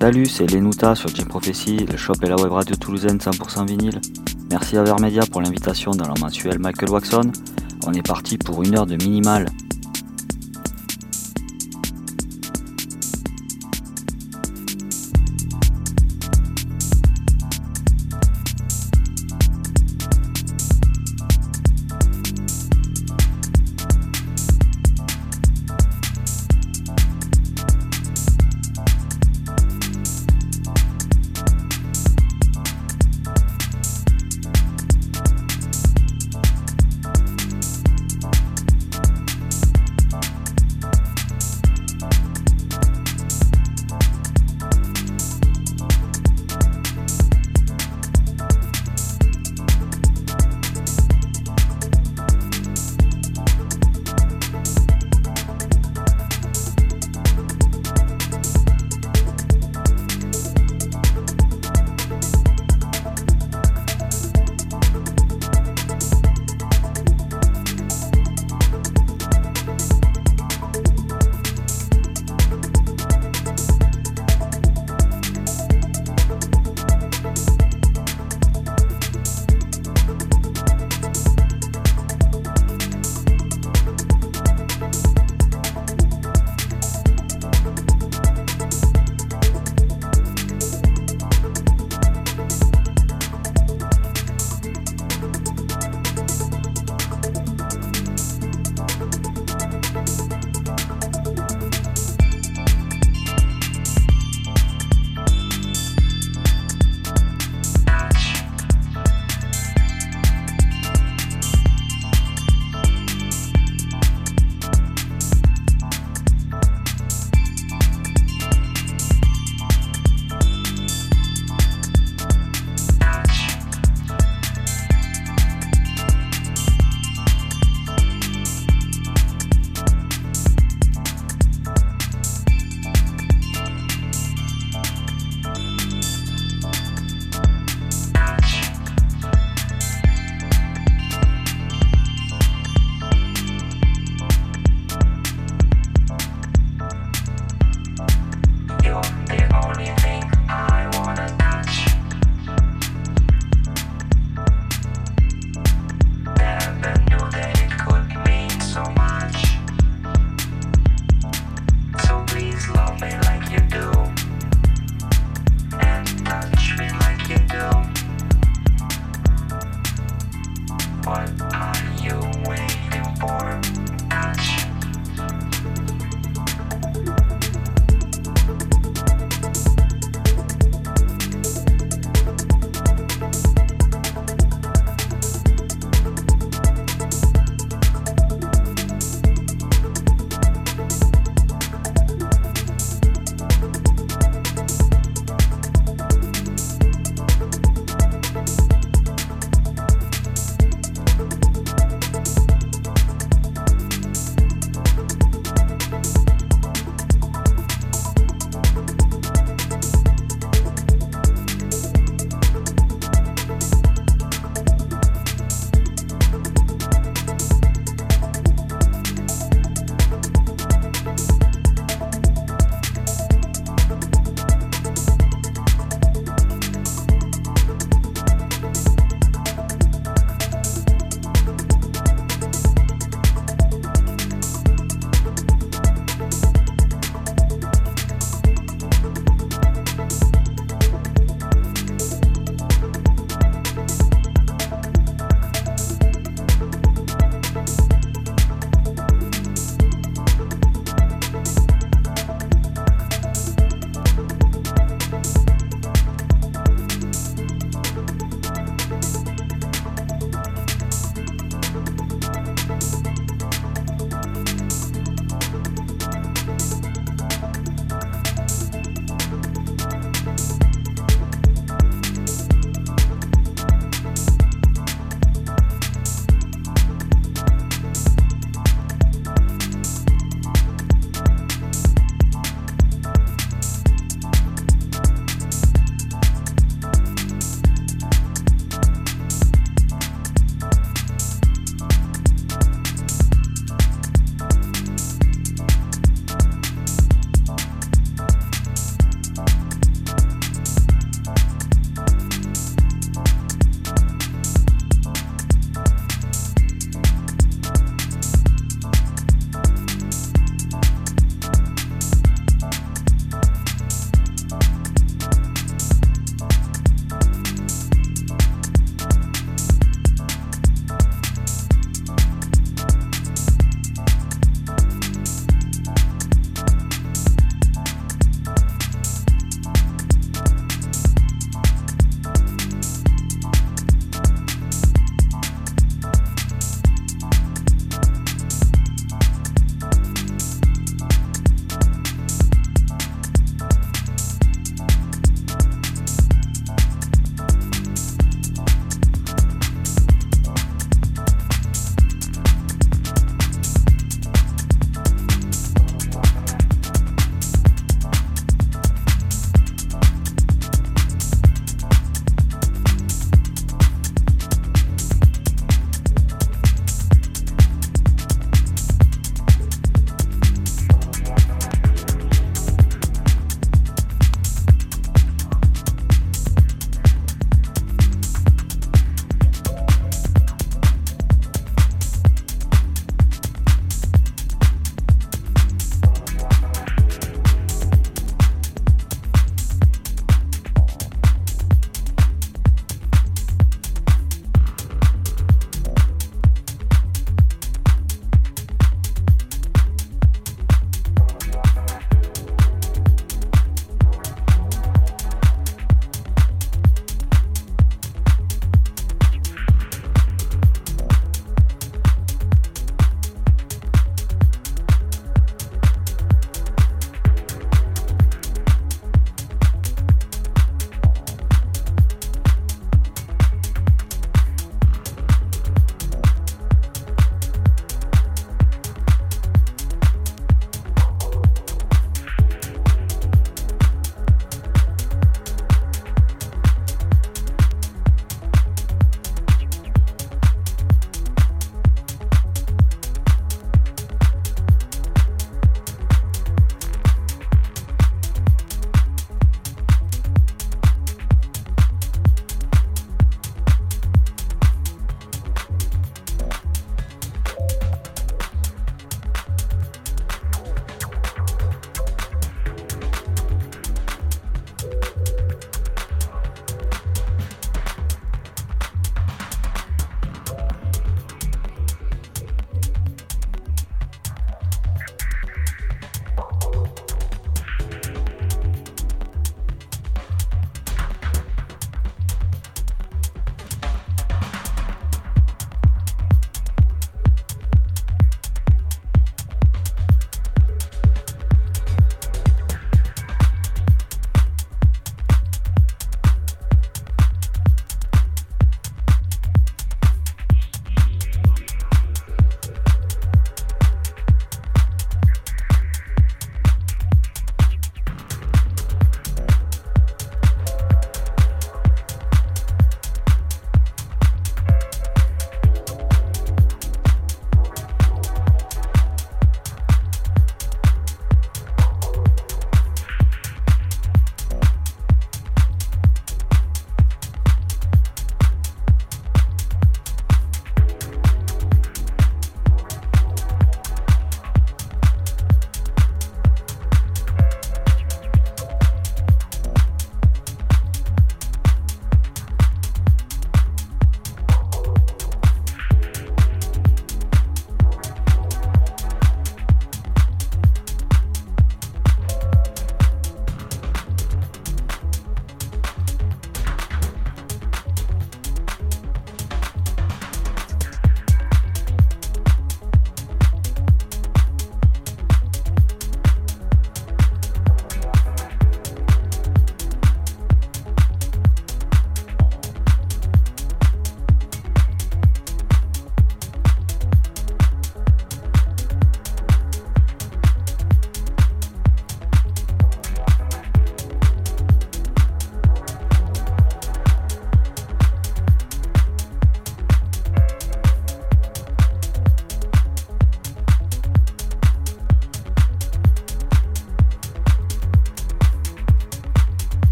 Salut, c'est Lenouta sur Jim Prophecy, le shop et la web radio toulousaine 100% vinyle. Merci à Vermedia pour l'invitation dans leur mensuel Michael Waxon. On est parti pour une heure de minimal.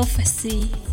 Prophecy.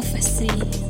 Prophecy.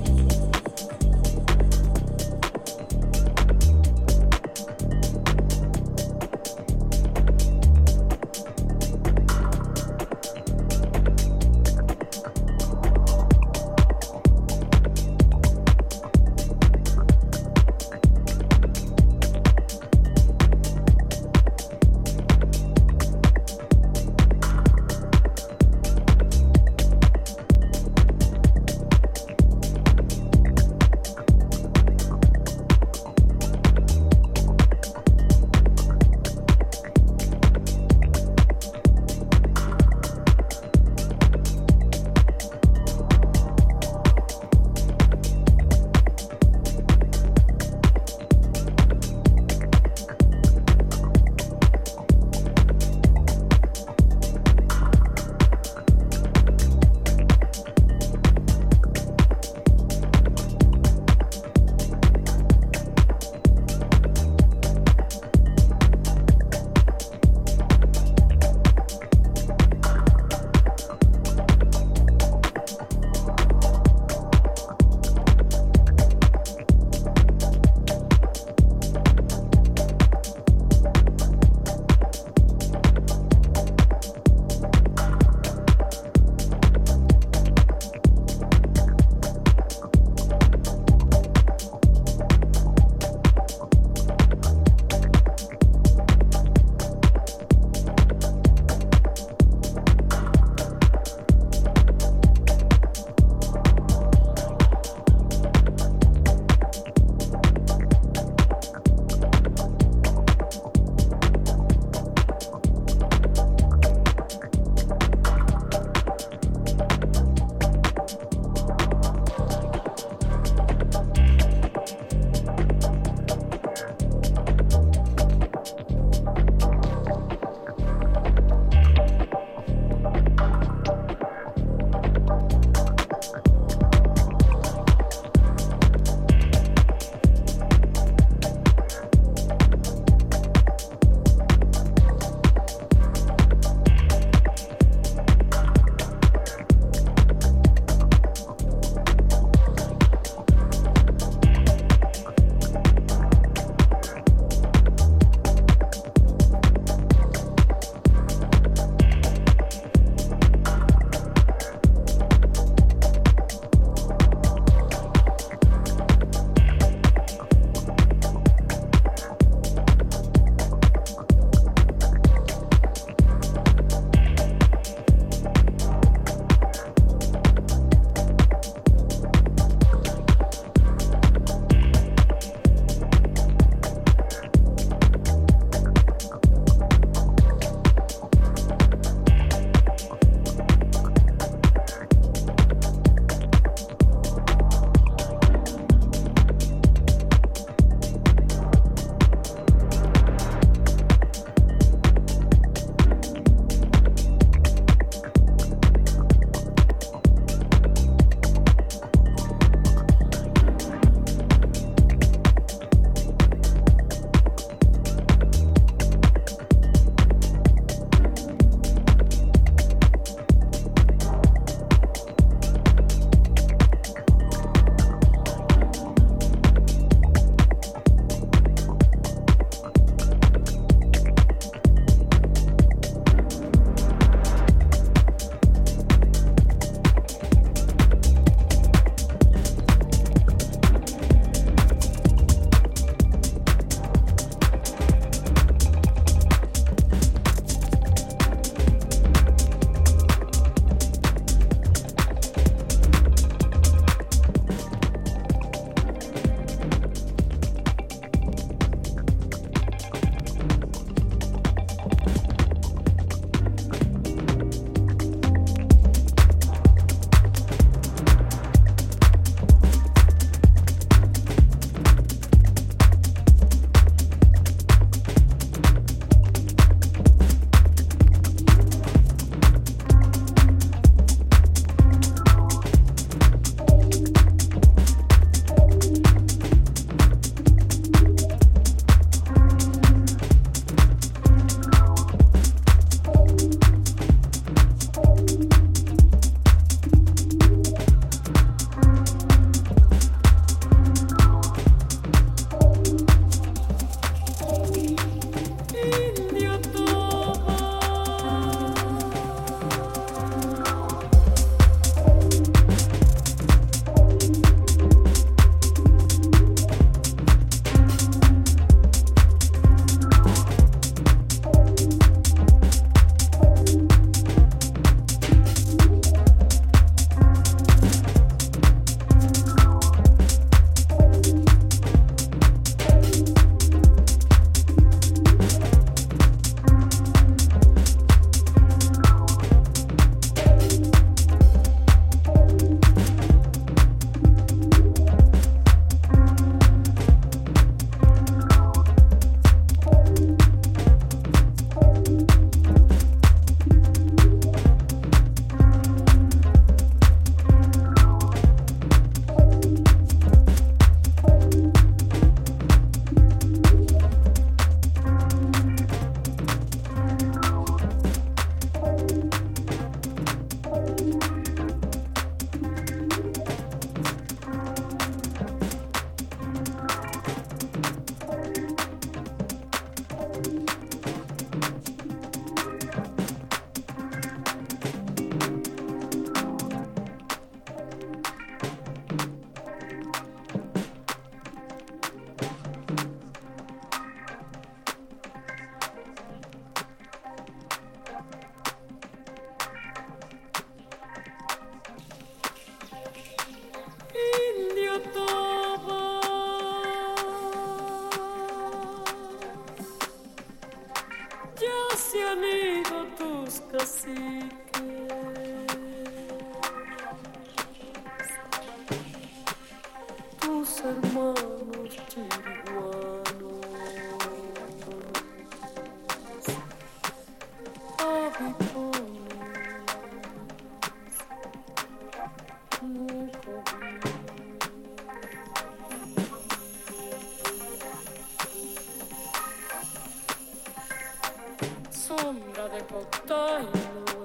del portoello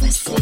breakfast.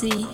Prophecy.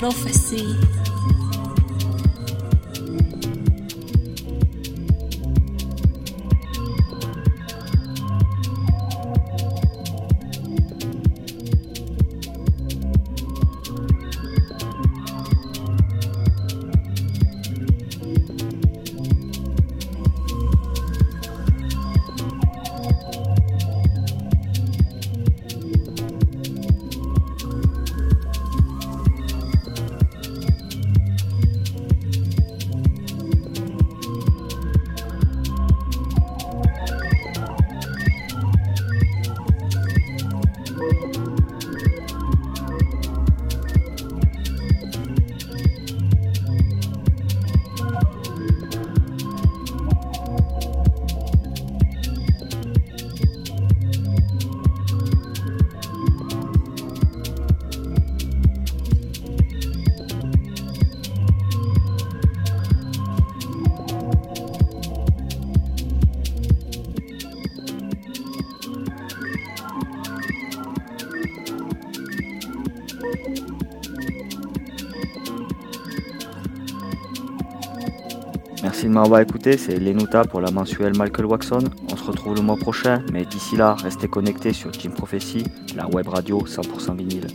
Prophecy. De m'avoir écouté, c'est Lenuta pour la mensuelle Michael Waxon. On se retrouve le mois prochain, mais d'ici là, restez connectés sur Team Prophecy, la web radio 100% vinyle.